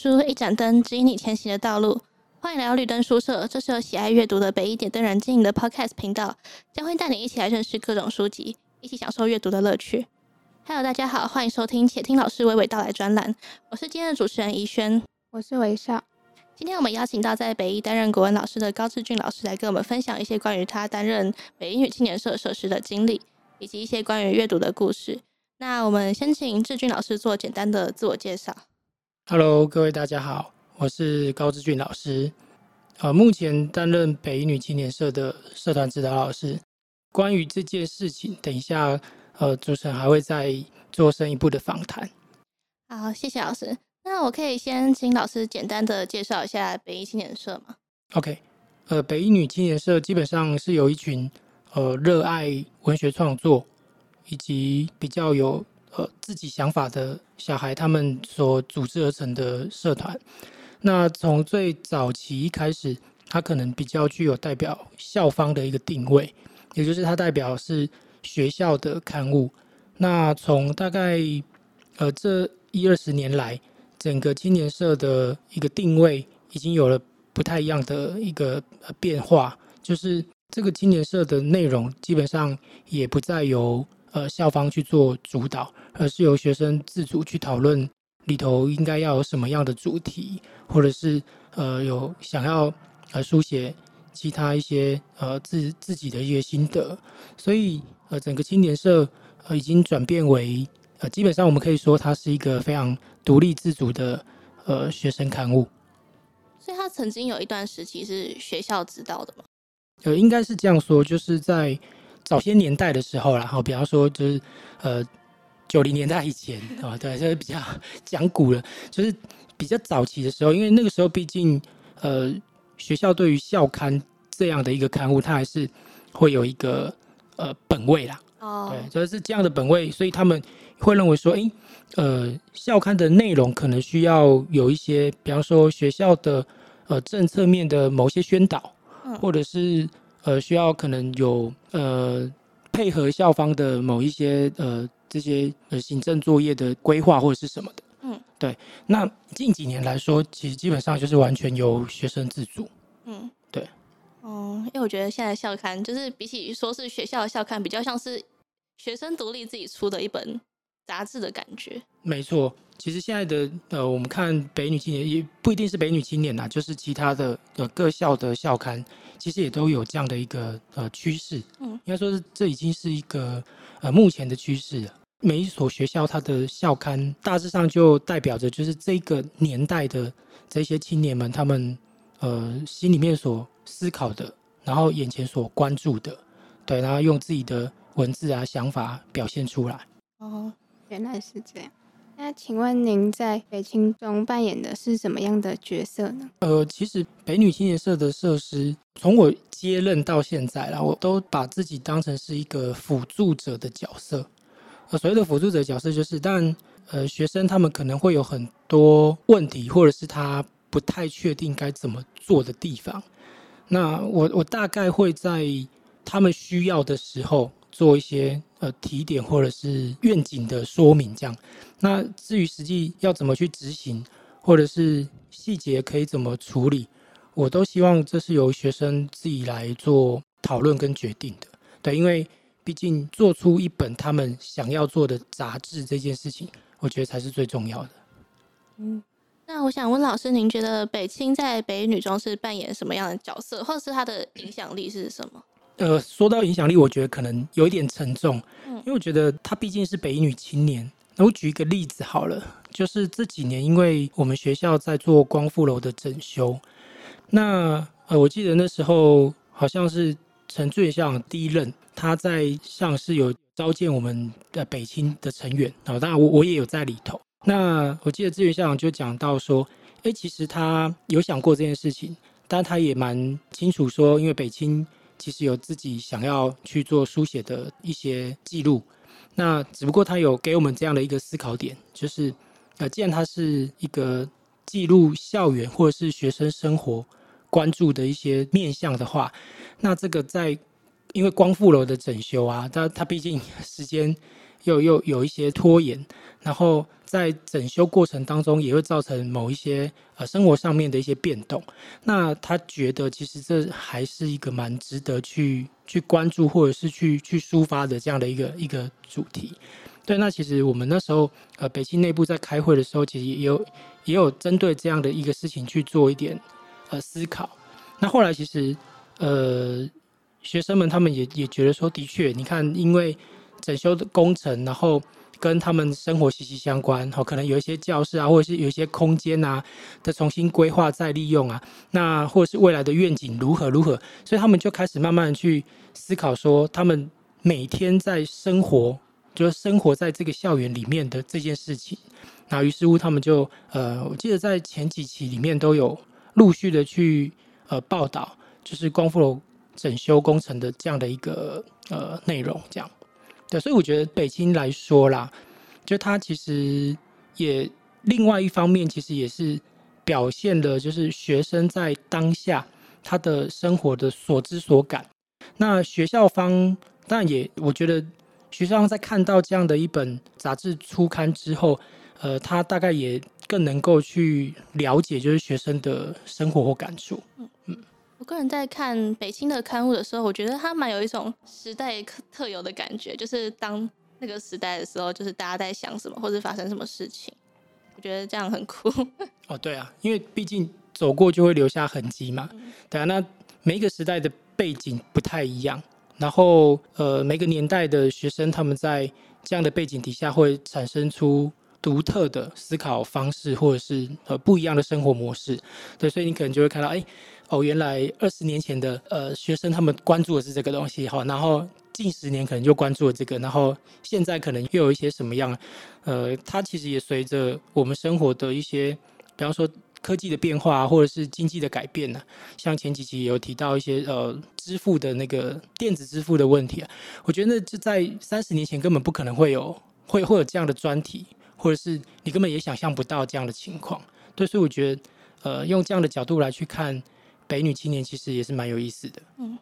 书，一盏灯，指引你前行的道路。欢迎来到绿灯书社，这是由喜爱阅读的北一点灯人经营的 Podcast 频道，将会带你一起来认识各种书籍，一起享受阅读的乐趣。Hello，大家好，欢迎收听且听老师娓娓道来专栏。我是今天的主持人怡轩，我是微笑。今天我们邀请到在北一担任国文老师的高志俊老师来跟我们分享一些关于他担任北一女青年社社师的经历，以及一些关于阅读的故事。那我们先请志俊老师做简单的自我介绍。Hello，各位大家好，我是高志俊老师，呃，目前担任北一女青年社的社团指导老师。关于这件事情，等一下，呃，主持人还会再做深一步的访谈。好，谢谢老师。那我可以先请老师简单的介绍一下北一青年社吗？OK，呃，北一女青年社基本上是有一群呃热爱文学创作以及比较有。呃，自己想法的小孩，他们所组织而成的社团。那从最早期开始，它可能比较具有代表校方的一个定位，也就是它代表是学校的刊物。那从大概呃这一二十年来，整个青年社的一个定位已经有了不太一样的一个变化，就是这个青年社的内容基本上也不再由。呃，校方去做主导，而是由学生自主去讨论里头应该要有什么样的主题，或者是呃有想要呃书写其他一些呃自自己的一些心得，所以呃整个青年社呃已经转变为呃基本上我们可以说它是一个非常独立自主的呃学生刊物。所以他曾经有一段时期是学校指导的吗？呃，应该是这样说，就是在。早些年代的时候，然后比方说就是呃九零年代以前啊，对，就是比较 讲古了，就是比较早期的时候，因为那个时候毕竟呃学校对于校刊这样的一个刊物，它还是会有一个呃本位啦，哦，对，就是这样的本位，所以他们会认为说，诶，呃校刊的内容可能需要有一些，比方说学校的呃政策面的某些宣导，或者是。呃，需要可能有呃配合校方的某一些呃这些呃行政作业的规划或者是什么的，嗯，对。那近几年来说，其实基本上就是完全由学生自主，嗯，对。哦、嗯，因为我觉得现在校刊就是比起说是学校的校刊，比较像是学生独立自己出的一本杂志的感觉。没错，其实现在的呃，我们看北女青年也不一定是北女青年呐，就是其他的呃各校的校刊。其实也都有这样的一个呃趋势，嗯，应该说是这已经是一个呃目前的趋势了。每一所学校它的校刊大致上就代表着就是这个年代的这些青年们他们呃心里面所思考的，然后眼前所关注的，对，然后用自己的文字啊想法表现出来。哦，原来是这样。那请问您在北青中扮演的是什么样的角色呢？呃，其实北女青年社的社师，从我接任到现在，啦我都把自己当成是一个辅助者的角色。呃，所谓的辅助者角色，就是但呃，学生他们可能会有很多问题，或者是他不太确定该怎么做的地方。那我我大概会在他们需要的时候。做一些呃提点或者是愿景的说明，这样。那至于实际要怎么去执行，或者是细节可以怎么处理，我都希望这是由学生自己来做讨论跟决定的。对，因为毕竟做出一本他们想要做的杂志这件事情，我觉得才是最重要的。嗯，那我想问老师，您觉得北青在北女中是扮演什么样的角色，或者是它的影响力是什么？呃，说到影响力，我觉得可能有一点沉重，因为我觉得她毕竟是北女青年。那我举一个例子好了，就是这几年，因为我们学校在做光复楼的整修，那呃，我记得那时候好像是陈志远校长第一任，他在上是有召见我们的北青的成员，然后当然我我也有在里头。那我记得志远校长就讲到说，哎，其实他有想过这件事情，但他也蛮清楚说，因为北青。其实有自己想要去做书写的一些记录，那只不过他有给我们这样的一个思考点，就是呃，既然它是一个记录校园或者是学生生活关注的一些面向的话，那这个在因为光复楼的整修啊，它它毕竟时间又又有一些拖延，然后在整修过程当中也会造成某一些呃生活上面的一些变动。那他觉得其实这还是一个蛮值得去去关注或者是去去抒发的这样的一个一个主题。对，那其实我们那时候呃北京内部在开会的时候，其实也有也有针对这样的一个事情去做一点呃思考。那后来其实呃学生们他们也也觉得说，的确，你看，因为整修的工程，然后跟他们生活息息相关，好，可能有一些教室啊，或者是有一些空间啊的重新规划再利用啊，那或者是未来的愿景如何如何，所以他们就开始慢慢去思考说，他们每天在生活。就是生活在这个校园里面的这件事情，那于是乎他们就呃，我记得在前几期里面都有陆续的去呃报道，就是光复楼整修工程的这样的一个呃内容，这样对，所以我觉得北京来说啦，就他其实也另外一方面，其实也是表现了就是学生在当下他的生活的所知所感。那学校方当然也，我觉得。学校方在看到这样的一本杂志初刊之后，呃，他大概也更能够去了解，就是学生的生活或感触。我个人在看北京的刊物的时候，我觉得它蛮有一种时代特有的感觉，就是当那个时代的时候，就是大家在想什么或者发生什么事情，我觉得这样很酷。哦，对啊，因为毕竟走过就会留下痕迹嘛。嗯、对啊，那每一个时代的背景不太一样。然后，呃，每个年代的学生，他们在这样的背景底下，会产生出独特的思考方式，或者是呃不一样的生活模式。对，所以你可能就会看到，哎，哦，原来二十年前的呃学生，他们关注的是这个东西，哈，然后近十年可能就关注了这个，然后现在可能又有一些什么样，呃，它其实也随着我们生活的一些，比方说。科技的变化，或者是经济的改变呢？像前几期有提到一些呃支付的那个电子支付的问题啊，我觉得那就在三十年前根本不可能会有会会有这样的专题，或者是你根本也想象不到这样的情况。对，所以我觉得呃用这样的角度来去看北女青年，其实也是蛮有意思的。嗯，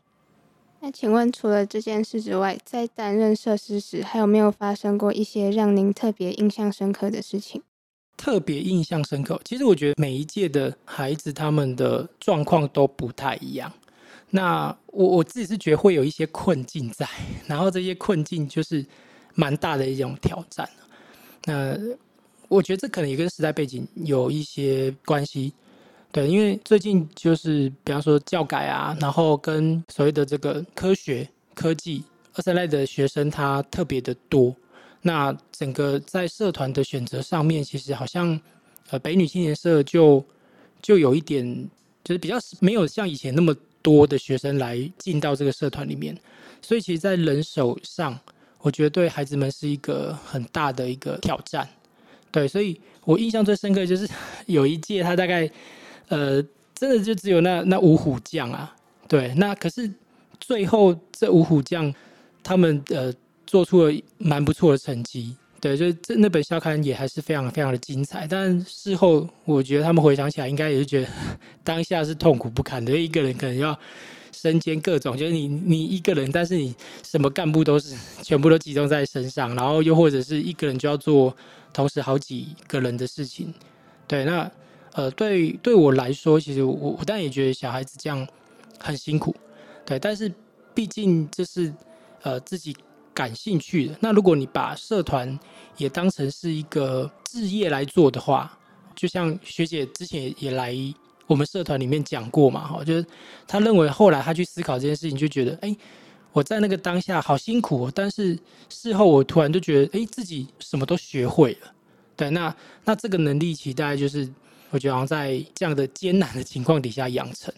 那请问除了这件事之外，在担任设施时，还有没有发生过一些让您特别印象深刻的事情？特别印象深刻。其实我觉得每一届的孩子他们的状况都不太一样。那我我自己是觉得会有一些困境在，然后这些困境就是蛮大的一种挑战。那我觉得这可能也跟时代背景有一些关系。对，因为最近就是比方说教改啊，然后跟所谓的这个科学科技二三类的学生他特别的多。那整个在社团的选择上面，其实好像，呃，北女青年社就就有一点，就是比较没有像以前那么多的学生来进到这个社团里面，所以其实，在人手上，我觉得对孩子们是一个很大的一个挑战。对，所以我印象最深刻就是 有一届，他大概，呃，真的就只有那那五虎将啊，对，那可是最后这五虎将他们呃。做出了蛮不错的成绩，对，就这那本校刊也还是非常非常的精彩。但事后我觉得他们回想起来，应该也是觉得当下是痛苦不堪的。一个人可能要身兼各种，就是你你一个人，但是你什么干部都是全部都集中在身上，然后又或者是一个人就要做同时好几个人的事情。对，那呃，对对我来说，其实我我当然也觉得小孩子这样很辛苦，对，但是毕竟这是呃自己。感兴趣的，那如果你把社团也当成是一个志业来做的话，就像学姐之前也来我们社团里面讲过嘛，哈，就是他认为后来他去思考这件事情，就觉得，哎，我在那个当下好辛苦，哦但是事后我突然就觉得，哎，自己什么都学会了，对，那那这个能力其实大概就是我觉得好像在这样的艰难的情况底下养成。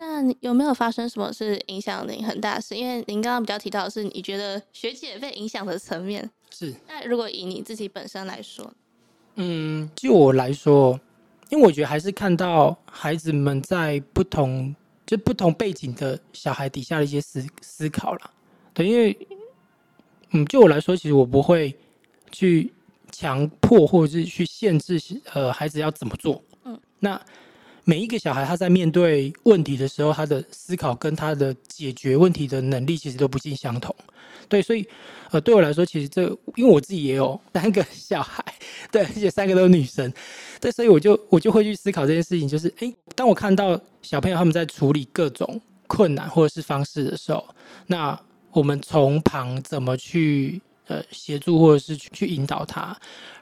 那有没有发生什么是影响您很大的事？因为您刚刚比较提到的是，你觉得学姐被影响的层面是。那如果以你自己本身来说，嗯，就我来说，因为我觉得还是看到孩子们在不同就不同背景的小孩底下的一些思思考了。对，因为嗯，就我来说，其实我不会去强迫或者是去限制呃孩子要怎么做。嗯，那。每一个小孩他在面对问题的时候，他的思考跟他的解决问题的能力其实都不尽相同。对，所以呃，对我来说，其实这因为我自己也有 三个小孩，对，而且三个都是女生，对，所以我就我就会去思考这件事情，就是诶，当我看到小朋友他们在处理各种困难或者是方式的时候，那我们从旁怎么去呃协助或者是去去引导他，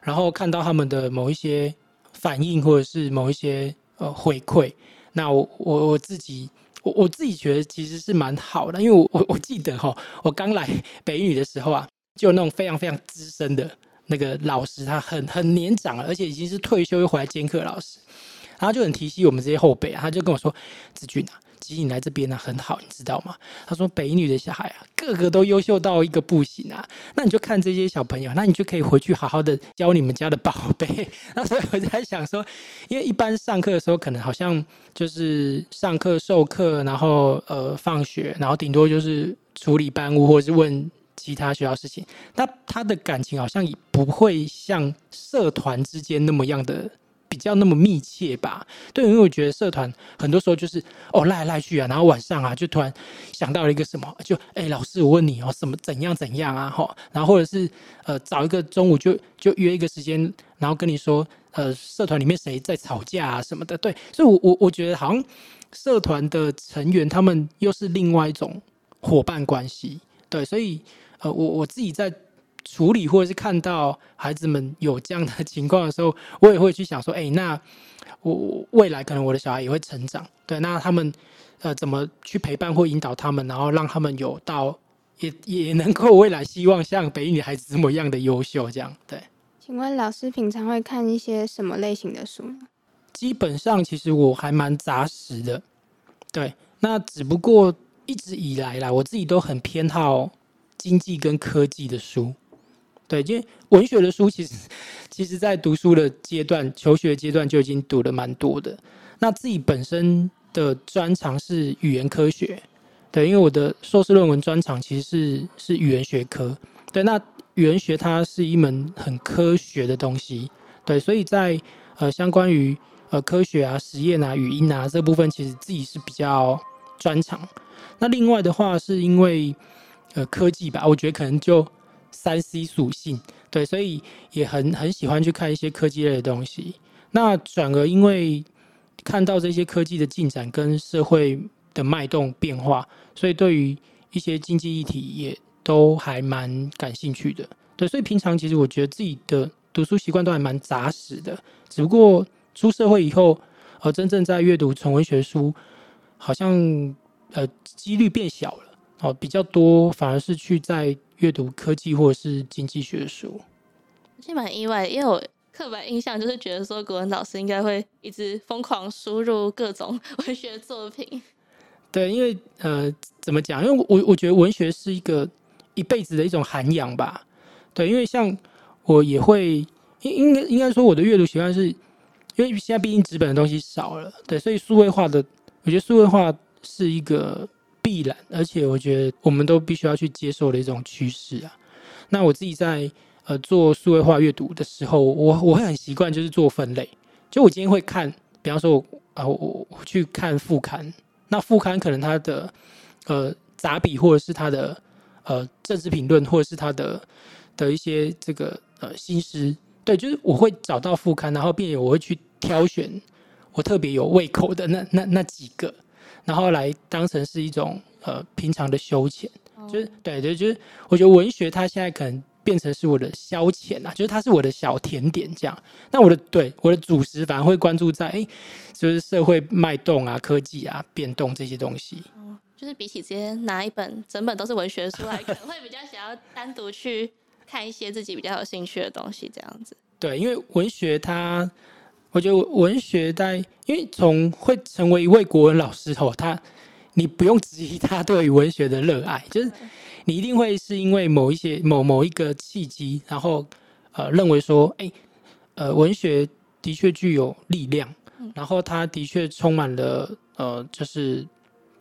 然后看到他们的某一些反应或者是某一些呃回馈，那我我我自己。我我自己觉得其实是蛮好的，因为我我我记得哈，我刚来北语的时候啊，就那种非常非常资深的那个老师，他很很年长，而且已经是退休又回来兼课老师，然后就很提携我们这些后辈啊，他就跟我说：“子俊啊。”其实你来这边呢、啊、很好，你知道吗？他说北女的小孩啊，个个都优秀到一个不行啊。那你就看这些小朋友，那你就可以回去好好的教你们家的宝贝。那所以我在想说，因为一般上课的时候，可能好像就是上课授课，然后呃放学，然后顶多就是处理班务或者是问其他学校事情。那他的感情好像也不会像社团之间那么样的。比较那么密切吧，对，因为我觉得社团很多时候就是哦赖来赖去啊，然后晚上啊就突然想到了一个什么，就哎、老师我问你哦什么怎样怎样啊吼，然后或者是呃找一个中午就就约一个时间，然后跟你说呃社团里面谁在吵架啊什么的，对，所以我我我觉得好像社团的成员他们又是另外一种伙伴关系，对，所以呃我我自己在。处理或者是看到孩子们有这样的情况的时候，我也会去想说，哎、那我未来可能我的小孩也会成长，对，那他们呃怎么去陪伴或引导他们，然后让他们有到也也能够未来希望像北女孩子这么样的优秀，这样对。请问老师平常会看一些什么类型的书？基本上其实我还蛮杂食的，对，那只不过一直以来啦，我自己都很偏好经济跟科技的书。对，因为文学的书其实，其实在读书的阶段、求学阶段就已经读了蛮多的。那自己本身的专长是语言科学，对，因为我的硕士论文专长其实是是语言学科。对，那语言学它是一门很科学的东西，对，所以在呃相关于呃科学啊、实验啊、语音啊这部分，其实自己是比较专长。那另外的话，是因为呃科技吧，我觉得可能就。三 C 属性，对，所以也很很喜欢去看一些科技类的东西。那转而因为看到这些科技的进展跟社会的脉动变化，所以对于一些经济议题也都还蛮感兴趣的。对，所以平常其实我觉得自己的读书习惯都还蛮扎实的。只不过出社会以后，呃，真正在阅读纯文学书，好像呃几率变小了。哦，比较多反而是去在。阅读科技或者是经济学的书，其实蛮意外的，因为我刻板印象就是觉得说国文老师应该会一直疯狂输入各种 文学作品。对，因为呃，怎么讲？因为我我觉得文学是一个一辈子的一种涵养吧。对，因为像我也会应应该应该说我的阅读习惯是，因为现在毕竟纸本的东西少了，对，所以数位化的，我觉得数位化是一个。必然，而且我觉得我们都必须要去接受的一种趋势啊。那我自己在呃做数位化阅读的时候，我我会很习惯就是做分类。就我今天会看，比方说我啊、我我去看副刊，那副刊可能它的呃杂笔或者是它的呃政治评论，或者是它的的一些这个呃新诗，对，就是我会找到副刊，然后并且我会去挑选我特别有胃口的那那那几个。然后来当成是一种呃平常的休闲，就是对对，就是我觉得文学它现在可能变成是我的消遣啦，就是它是我的小甜点这样。那我的对我的主食反而会关注在哎，就是社会脉动啊、科技啊、变动这些东西。哦，就是比起直接拿一本整本都是文学书来，可能会比较想要单独去看一些自己比较有兴趣的东西这样子。对，因为文学它。我觉得文学在，因为从会成为一位国文老师后，他你不用质疑他对于文学的热爱，就是你一定会是因为某一些某某一个契机，然后呃认为说，哎，呃文学的确具有力量，然后它的确充满了呃就是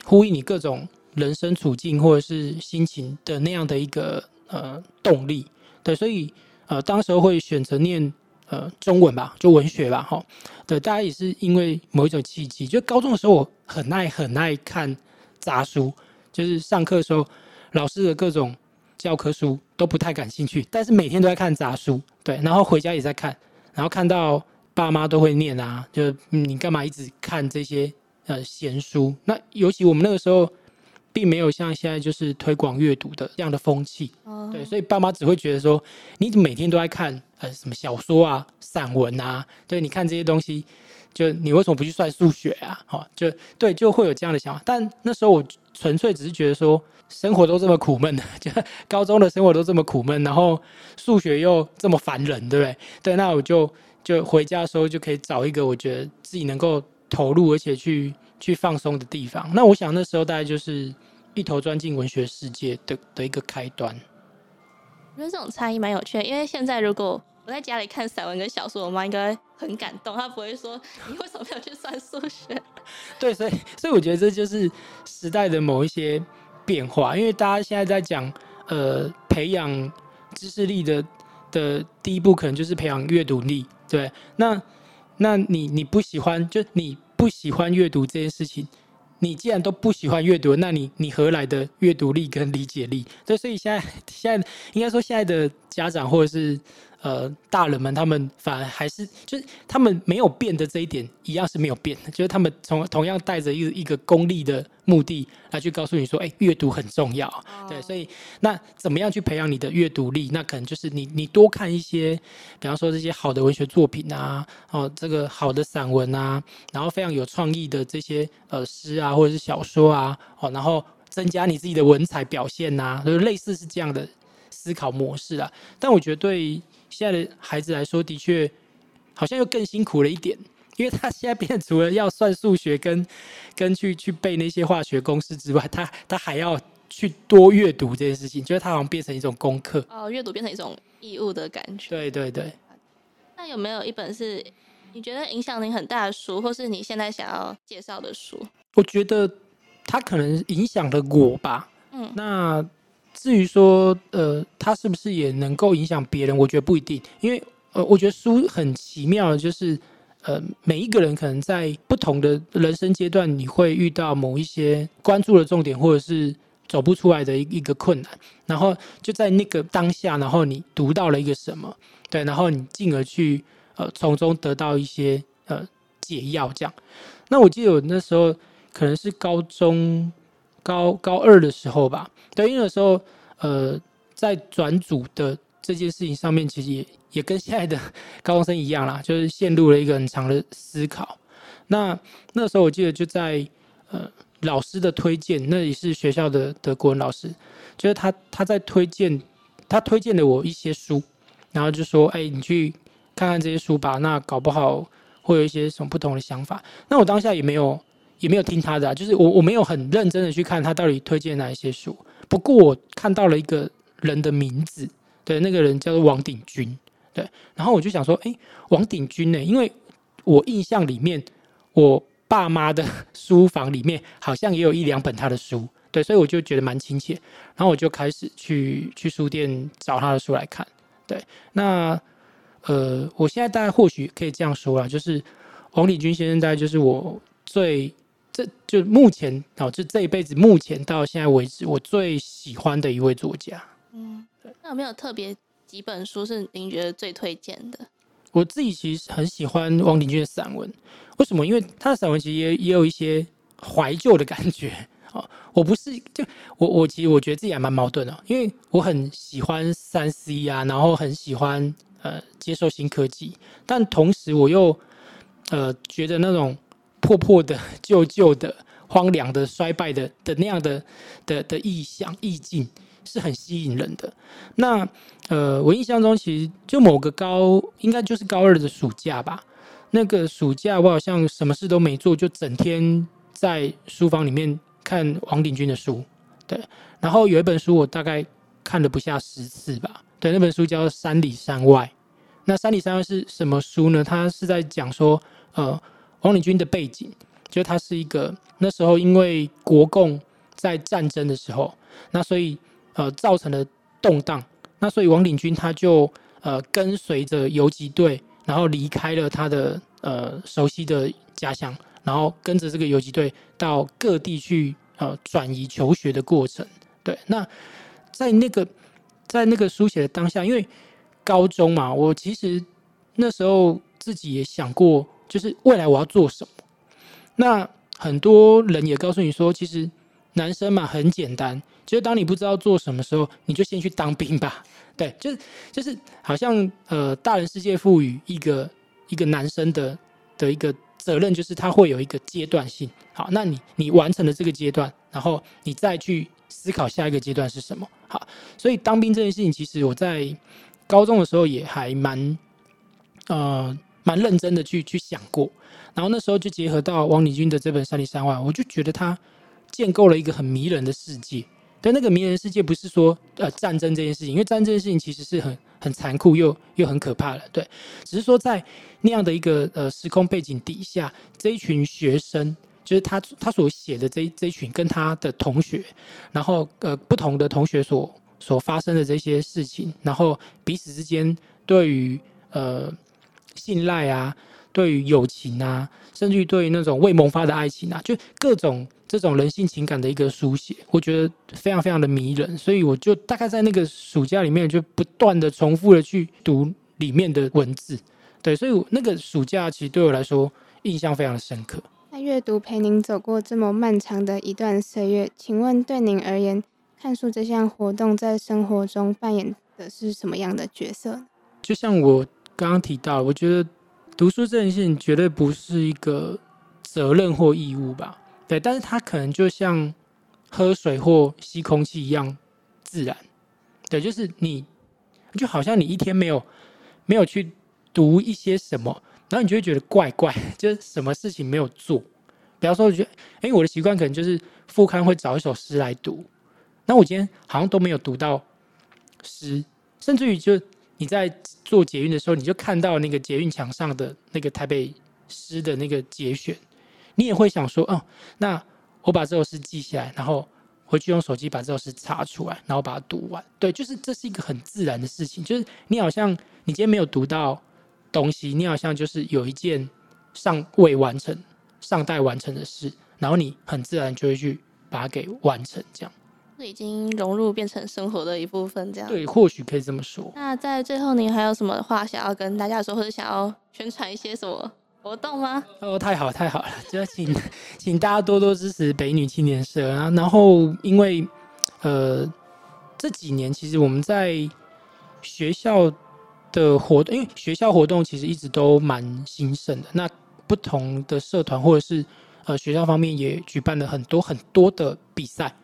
呼应你各种人生处境或者是心情的那样的一个呃动力，对，所以呃当时候会选择念。呃中文吧，就文学吧，哈。对，大家也是因为某一种契机，就高中的时候我很爱很爱看杂书，就是上课的时候老师的各种教科书都不太感兴趣，但是每天都在看杂书，对，然后回家也在看，然后看到爸妈都会念啊，就、嗯、你干嘛一直看这些呃闲书？那尤其我们那个时候。并没有像现在就是推广阅读的这样的风气，对，所以爸妈只会觉得说，你每天都在看呃什么小说啊、散文啊，对，你看这些东西，就你为什么不去算数学啊？好，就对，就会有这样的想法。但那时候我纯粹只是觉得说，生活都这么苦闷，就高中的生活都这么苦闷，然后数学又这么烦人，对不对？对，那我就就回家的时候就可以找一个我觉得自己能够投入而且去去放松的地方。那我想那时候大概就是。一头钻进文学世界的的一个开端，我觉得这种差异蛮有趣的。因为现在如果我在家里看散文跟小说，我妈应该很感动，她不会说你为什么没有去算数学？对，所以所以我觉得这就是时代的某一些变化。因为大家现在在讲，呃，培养知识力的的第一步，可能就是培养阅读力。对，那那你你不喜欢，就你不喜欢阅读这件事情。你既然都不喜欢阅读，那你你何来的阅读力跟理解力？对，所以现在现在应该说现在的家长或者是。呃，大人们他们反而还是就是他们没有变的这一点一样是没有变的，就是他们从同样带着一个一个功利的目的来去告诉你说，哎，阅读很重要，对，所以那怎么样去培养你的阅读力？那可能就是你你多看一些，比方说这些好的文学作品啊，哦，这个好的散文啊，然后非常有创意的这些呃诗啊或者是小说啊，哦，然后增加你自己的文采表现呐，就是类似是这样的思考模式啊。但我觉得对。现在的孩子来说，的确好像又更辛苦了一点，因为他现在变成除了要算数学跟 跟去去背那些化学公式之外，他他还要去多阅读这件事情，就是他好像变成一种功课哦，阅读变成一种义务的感觉。对对对。那有没有一本是你觉得影响你很大的书，或是你现在想要介绍的书？我觉得他可能影响了我吧。嗯，那。至于说，呃，他是不是也能够影响别人？我觉得不一定，因为，呃，我觉得书很奇妙的，就是，呃，每一个人可能在不同的人生阶段，你会遇到某一些关注的重点，或者是走不出来的一一个困难，然后就在那个当下，然后你读到了一个什么，对，然后你进而去，呃，从中得到一些呃解药，这样。那我记得我那时候可能是高中。高高二的时候吧，对，因为那时候，呃，在转组的这件事情上面，其实也也跟现在的 高中生一样啦，就是陷入了一个很长的思考。那那时候我记得就在呃老师的推荐，那也是学校的的国文老师，就是他他在推荐，他推荐了我一些书，然后就说，哎，你去看看这些书吧，那搞不好会有一些什么不同的想法。那我当下也没有。也没有听他的啊，就是我我没有很认真的去看他到底推荐哪一些书。不过我看到了一个人的名字，对，那个人叫做王鼎钧，对。然后我就想说，诶，王鼎钧呢？因为我印象里面，我爸妈的书房里面好像也有一两本他的书，对，所以我就觉得蛮亲切。然后我就开始去去书店找他的书来看，对。那呃，我现在大概或许可以这样说啦，就是王鼎钧先生大概就是我最。这就目前哦，就这一辈子目前到现在为止，我最喜欢的一位作家。嗯，那有没有特别几本书是您觉得最推荐的？我自己其实很喜欢王鼎钧的散文，为什么？因为他的散文其实也也有一些怀旧的感觉。哦，我不是就我我其实我觉得自己还蛮矛盾的，因为我很喜欢三 C 啊，然后很喜欢呃接受新科技，但同时我又呃觉得那种。破破的、旧旧的、荒凉的、衰败的的那样的的的意象意境是很吸引人的。那呃，我印象中其实就某个高，应该就是高二的暑假吧。那个暑假我好像什么事都没做，就整天在书房里面看王鼎钧的书。对，然后有一本书我大概看了不下十次吧。对，那本书叫《山里山外》。那《山里山外》是什么书呢？它是在讲说呃。王鼎军的背景，就他是一个那时候因为国共在战争的时候，那所以呃造成了动荡，那所以王鼎军他就呃跟随着游击队，然后离开了他的呃熟悉的家乡，然后跟着这个游击队到各地去呃转移求学的过程。对，那在那个在那个书写的当下，因为高中嘛，我其实那时候自己也想过，就是未来我要做什么。那很多人也告诉你说，其实男生嘛很简单，就是当你不知道做什么时候，你就先去当兵吧。对，就是就是，好像呃，大人世界赋予一个一个男生的的一个责任，就是他会有一个阶段性。好，那你你完成了这个阶段，然后你再去思考下一个阶段是什么。好，所以当兵这件事情，其实我在高中的时候也还蛮呃蛮认真的去去想过，然后那时候就结合到王礼军的这本《山里山外》，我就觉得他建构了一个很迷人的世界。但那个迷人世界不是说呃战争这件事情，因为战争事情其实是很很残酷又又很可怕的，对。只是说在那样的一个呃时空背景底下，这一群学生就是他他所写的这这一群跟他的同学，然后呃不同的同学所所发生的这些事情，然后彼此之间对于呃信赖啊，对于友情啊，甚至于对于那种未萌发的爱情啊，就各种。这种人性情感的一个书写，我觉得非常非常的迷人，所以我就大概在那个暑假里面就不断的重复的去读里面的文字，对，所以那个暑假其实对我来说印象非常的深刻。那阅读陪您走过这么漫长的一段岁月，请问对您而言，看书这项活动在生活中扮演的是什么样的角色？就像我刚刚提到，我觉得读书这件事情绝对不是一个责任或义务吧。对，但是它可能就像喝水或吸空气一样自然。对，就是你，就好像你一天没有没有去读一些什么，然后你就会觉得怪怪，就是什么事情没有做。比方说，我觉得，哎，我的习惯可能就是副刊会找一首诗来读，那我今天好像都没有读到诗，甚至于就你在做捷运的时候，你就看到那个捷运墙上的那个台北诗的那个节选。你也会想说，哦，那我把这首诗记下来，然后回去用手机把这首诗查出来，然后把它读完。对，就是这是一个很自然的事情。就是你好像你今天没有读到东西，你好像就是有一件尚未完成、尚待完成的事，然后你很自然就会去把它给完成，这样。是已经融入变成生活的一部分，这样。对，或许可以这么说。那在最后，您还有什么话想要跟大家说，或者想要宣传一些什么？活动吗？哦，太好太好了！就请请大家多多支持北女青年社啊。然后，因为呃这几年其实我们在学校的活动，因为学校活动其实一直都蛮兴盛的。那不同的社团或者是呃学校方面也举办了很多很多的比赛。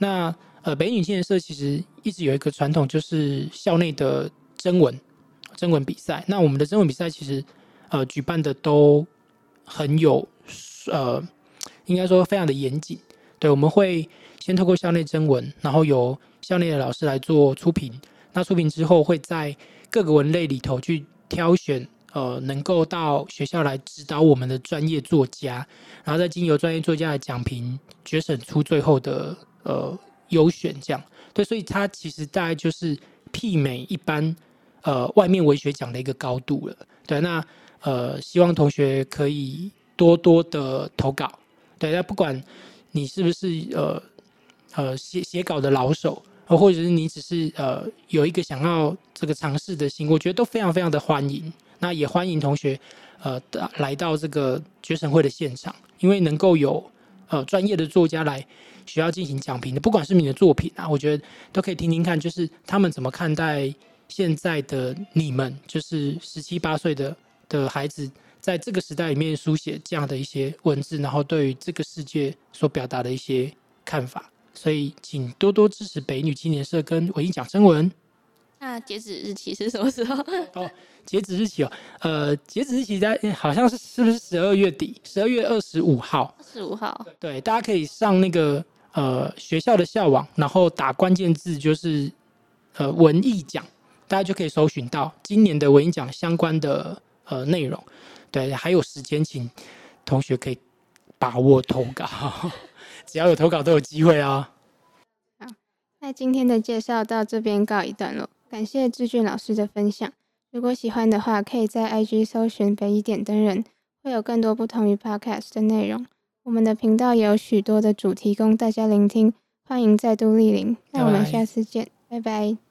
那呃北女青年社其实一直有一个传统，就是校内的征文征文比赛。那我们的征文比赛其实。呃，举办的都很有，呃，应该说非常的严谨。对，我们会先透过校内征文，然后由校内的老师来做初评。那初评之后，会在各个文类里头去挑选，呃，能够到学校来指导我们的专业作家，然后再经由专业作家的讲评，决审出最后的呃优选。这样，对，所以它其实大概就是媲美一般呃外面文学奖的一个高度了。对，那。呃，希望同学可以多多的投稿，对，那不管你是不是呃呃写写稿的老手，或者是你只是呃有一个想要这个尝试的心，我觉得都非常非常的欢迎。那也欢迎同学呃来到这个决审会的现场，因为能够有呃专业的作家来学校进行讲评的，不管是你的作品啊，我觉得都可以听听看，就是他们怎么看待现在的你们，就是十七八岁的。的孩子在这个时代里面书写这样的一些文字，然后对于这个世界所表达的一些看法，所以请多多支持北女青年社跟文艺奖征文。那截止日期是什么时候？哦，截止日期哦，呃，截止日期在好像是是不是十二月底？十二月二十五号。二十五号。对，大家可以上那个呃学校的校网，然后打关键字就是呃文艺奖，大家就可以搜寻到今年的文艺奖相关的。呃，内容对，还有时间，请同学可以把握投稿，只要有投稿都有机会啊。好，那今天的介绍到这边告一段落，感谢志俊老师的分享。如果喜欢的话，可以在 IG 搜寻北一点灯人，会有更多不同于 Podcast 的内容。我们的频道也有许多的主题供大家聆听，欢迎再度莅临。那我们下次见，拜拜。拜拜。